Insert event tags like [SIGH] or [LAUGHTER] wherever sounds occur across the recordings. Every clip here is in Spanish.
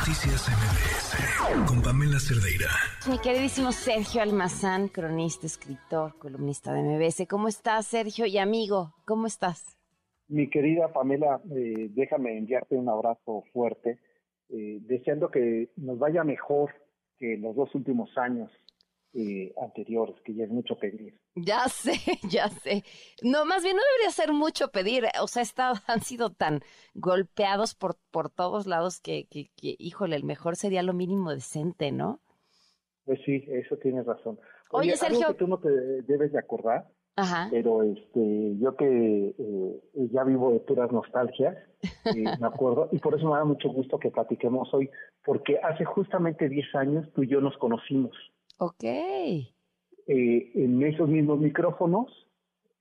Noticias MBS con Pamela Cerdeira. Mi queridísimo Sergio Almazán, cronista, escritor, columnista de MBS. ¿Cómo estás, Sergio? Y amigo, ¿cómo estás? Mi querida Pamela, eh, déjame enviarte un abrazo fuerte, eh, deseando que nos vaya mejor que los dos últimos años eh, anteriores, que ya es mucho pedir. Ya sé, [LAUGHS] ya sé. No, más bien no debería ser mucho pedir. O sea, estado, [LAUGHS] han sido tan golpeados por, por todos lados que, que, que, híjole, el mejor sería lo mínimo decente, ¿no? Pues sí, eso tienes razón. Oye, Sergio. Algo que tú no te debes de acordar, Ajá. pero este, yo que eh, ya vivo de puras nostalgias, [LAUGHS] eh, me acuerdo, y por eso me da mucho gusto que platiquemos hoy, porque hace justamente 10 años tú y yo nos conocimos. Ok. Eh, en esos mismos micrófonos,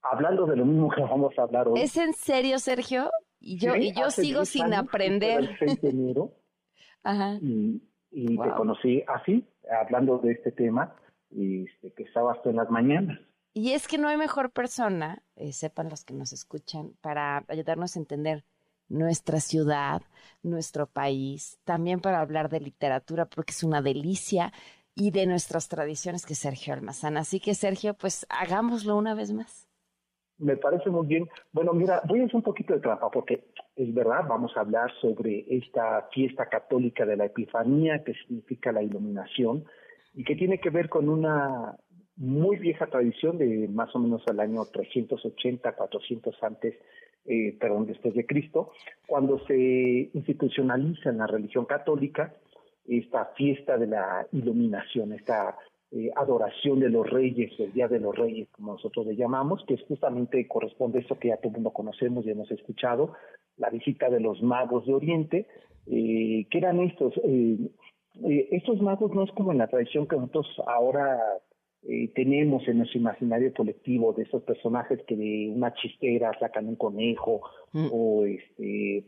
hablando de lo mismo que vamos a hablar hoy. ¿Es en serio, Sergio? Y yo, y yo sigo sin aprender. El 6 de enero. [LAUGHS] Ajá. Y, y te conocí así, hablando de este tema, y este, que estabas tú en las mañanas. Y es que no hay mejor persona, eh, sepan los que nos escuchan, para ayudarnos a entender nuestra ciudad, nuestro país, también para hablar de literatura, porque es una delicia y de nuestras tradiciones que Sergio Almazán. Así que Sergio, pues hagámoslo una vez más. Me parece muy bien. Bueno, mira, voy a hacer un poquito de trampa porque es verdad, vamos a hablar sobre esta fiesta católica de la Epifanía, que significa la iluminación, y que tiene que ver con una muy vieja tradición de más o menos el año 380, 400 antes, eh, perdón, después de Cristo, cuando se institucionaliza en la religión católica esta fiesta de la iluminación, esta eh, adoración de los reyes, el Día de los Reyes, como nosotros le llamamos, que justamente corresponde a eso que ya todo el mundo conocemos y hemos escuchado, la visita de los magos de Oriente, eh, que eran estos. Eh, eh, estos magos no es como en la tradición que nosotros ahora eh, tenemos en nuestro imaginario colectivo de esos personajes que de una chistera sacan un conejo mm. o este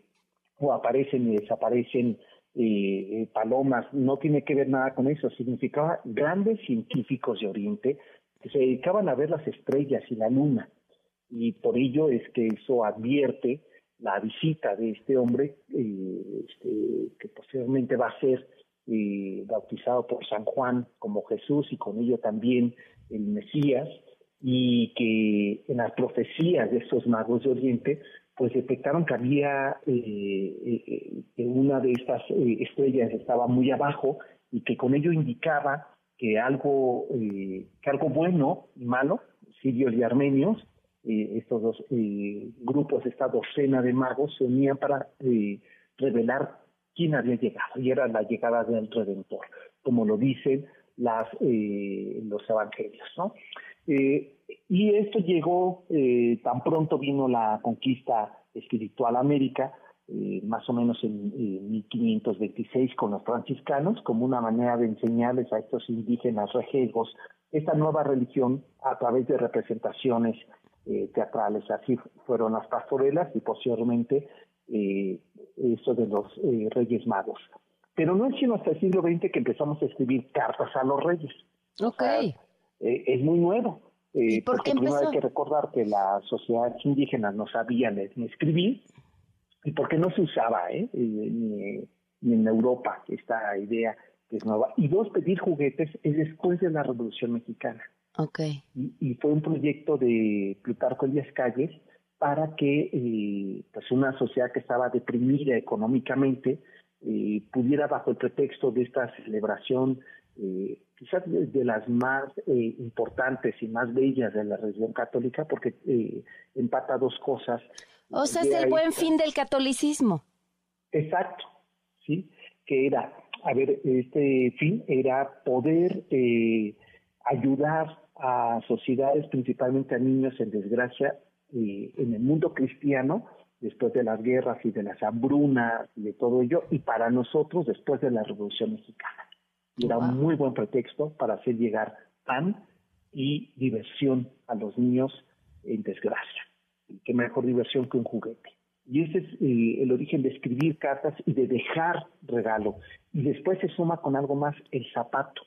o aparecen y desaparecen eh, palomas, no tiene que ver nada con eso, significaba grandes científicos de Oriente que se dedicaban a ver las estrellas y la luna, y por ello es que eso advierte la visita de este hombre, eh, este, que posteriormente va a ser eh, bautizado por San Juan como Jesús y con ello también el Mesías, y que en las profecías de estos magos de Oriente pues detectaron que había eh, eh, que una de estas eh, estrellas estaba muy abajo y que con ello indicaba que algo que algo bueno y malo sirios y armenios estos dos grupos esta docena de magos se unían para revelar quién había llegado y era la llegada del redentor como lo dicen las los evangelios no y esto llegó, eh, tan pronto vino la conquista espiritual a América, eh, más o menos en 1526 con los franciscanos, como una manera de enseñarles a estos indígenas rejegos esta nueva religión a través de representaciones eh, teatrales. Así fueron las pastorelas y posteriormente eso de los reyes magos. Pero no es sino hasta el siglo XX que empezamos a escribir cartas a los reyes. Ok. Es muy nuevo. Eh, porque primero hay que recordar que las sociedades indígenas no sabían ni escribir y porque no se usaba ¿eh? ni, en Europa esta idea que es nueva. Y dos, pedir juguetes es después de la Revolución Mexicana. Okay. Y, fue un proyecto de Plutarco Elías Calles para que eh, pues una sociedad que estaba deprimida económicamente eh, pudiera bajo el pretexto de esta celebración eh, quizás de, las más eh, importantes y más bellas de la religión católica, porque eh, empata dos cosas. O sea, es el buen fin del catolicismo. Exacto, sí, que era, a ver, este fin era poder eh, ayudar a sociedades, principalmente a niños en desgracia, eh, en el mundo cristiano, después de las guerras y de las hambrunas y de todo ello, y para nosotros después de la Revolución Mexicana era un muy buen pretexto para hacer llegar pan y diversión a los niños en desgracia. qué mejor diversión que un juguete. Y ese es eh, el origen de escribir cartas y de dejar regalo. Y después se suma con algo más el zapato.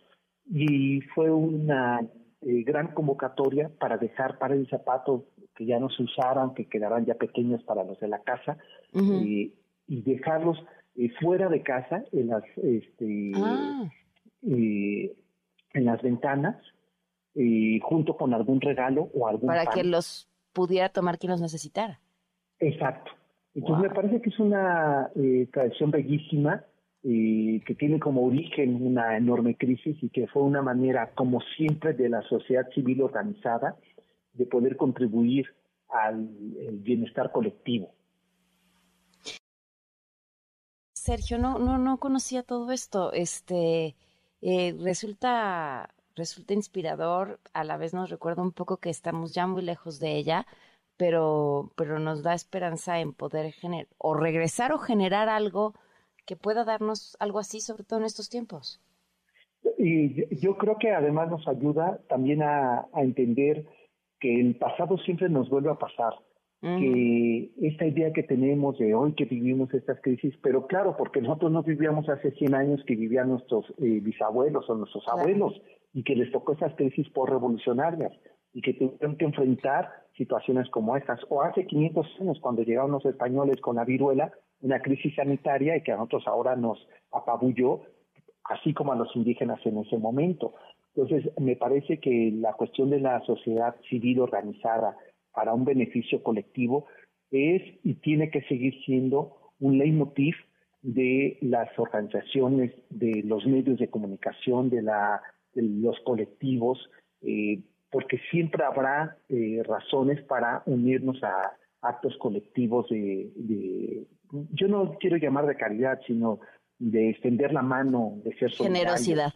Y fue una eh, gran convocatoria para dejar para el zapato que ya no se usaran, que quedaran ya pequeños para los de la casa, eh, y dejarlos eh, fuera de casa, en las, este, ah. Eh, en las ventanas, eh, junto con algún regalo o algún Para que los pudiera tomar quien los necesitara. Exacto. Entonces me parece que es una tradición bellísima que tiene como origen una enorme crisis y que fue una manera, como siempre, de la sociedad civil organizada de poder contribuir al bienestar colectivo. Sergio, no, no, no conocía todo esto. Este eh, resulta, resulta inspirador. A la vez nos recuerda un poco que estamos ya muy lejos de ella, pero, pero nos da esperanza en poder generar o regresar o generar algo que pueda darnos algo así, sobre todo en estos tiempos. Y yo creo que además nos ayuda también a, entender que el pasado siempre nos vuelve a pasar, mm. que esta idea que tenemos de hoy que vivimos estas crisis, pero claro, porque nosotros no vivíamos hace 100 años que vivían nuestros eh, bisabuelos o nuestros abuelos y que les tocó esas crisis por revolucionarias y que tuvieron que enfrentar situaciones como estas. O hace 500 años, cuando llegaron los españoles con la viruela, una crisis sanitaria y que a nosotros ahora nos apabulló, así como a los indígenas en ese momento. Entonces, me parece que la cuestión de la sociedad civil organizada para un beneficio colectivo es y tiene que seguir siendo un leitmotiv de las organizaciones, de los medios de comunicación, de, la, los colectivos, eh, porque siempre habrá eh, razones para unirnos a actos colectivos de, yo no quiero llamar de caridad, sino de extender la mano, de ser Generosidad.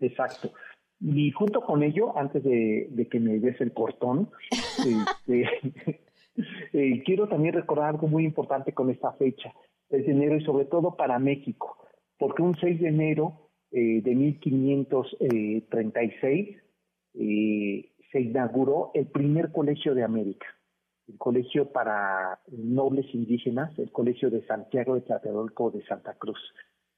Exacto. Y junto con ello, antes de, que me des el cortón, [LAUGHS] este, [LAUGHS] eh, quiero también recordar algo muy importante con esta fecha, el de enero y sobre todo para México, porque un 6 de enero eh, de 1536 eh, se inauguró el primer colegio de América el colegio para nobles indígenas, el colegio de Santiago de Tlatelolco de Santa Cruz,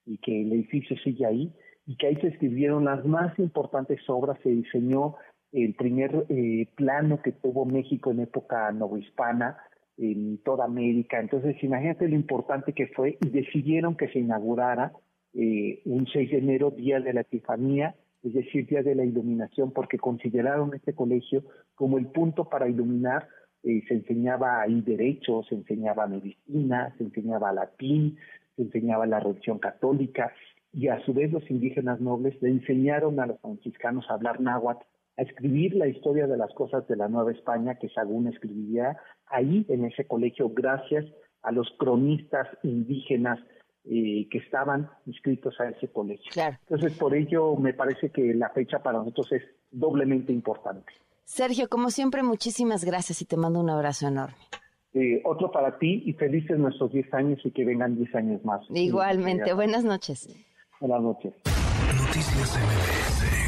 y que el edificio sigue ahí, y que ahí se escribieron las más importantes obras, se diseñó el primer eh, plano que tuvo México en época novohispana, en toda América. Entonces, imagínate lo importante que fue y decidieron que se inaugurara eh, un 6 de enero, Día de la Epifanía, es decir, Día de la Iluminación, porque consideraron este colegio como el punto para iluminar eh, se enseñaba ahí derecho, se enseñaba medicina, se enseñaba latín, se enseñaba la religión católica y a su vez los indígenas nobles le enseñaron a los franciscanos a hablar náhuatl, a escribir la historia de las cosas de la Nueva España que Sagún escribía ahí en ese colegio gracias a los cronistas indígenas eh, que estaban inscritos a ese colegio. Entonces, por ello me parece que la fecha para nosotros es doblemente importante. Sergio, como siempre, muchísimas gracias y te mando un abrazo enorme. Eh, otro para ti y felices nuestros 10 años y que vengan 10 años más. Igualmente, buenas noches. Buenas noches. Noticias MBS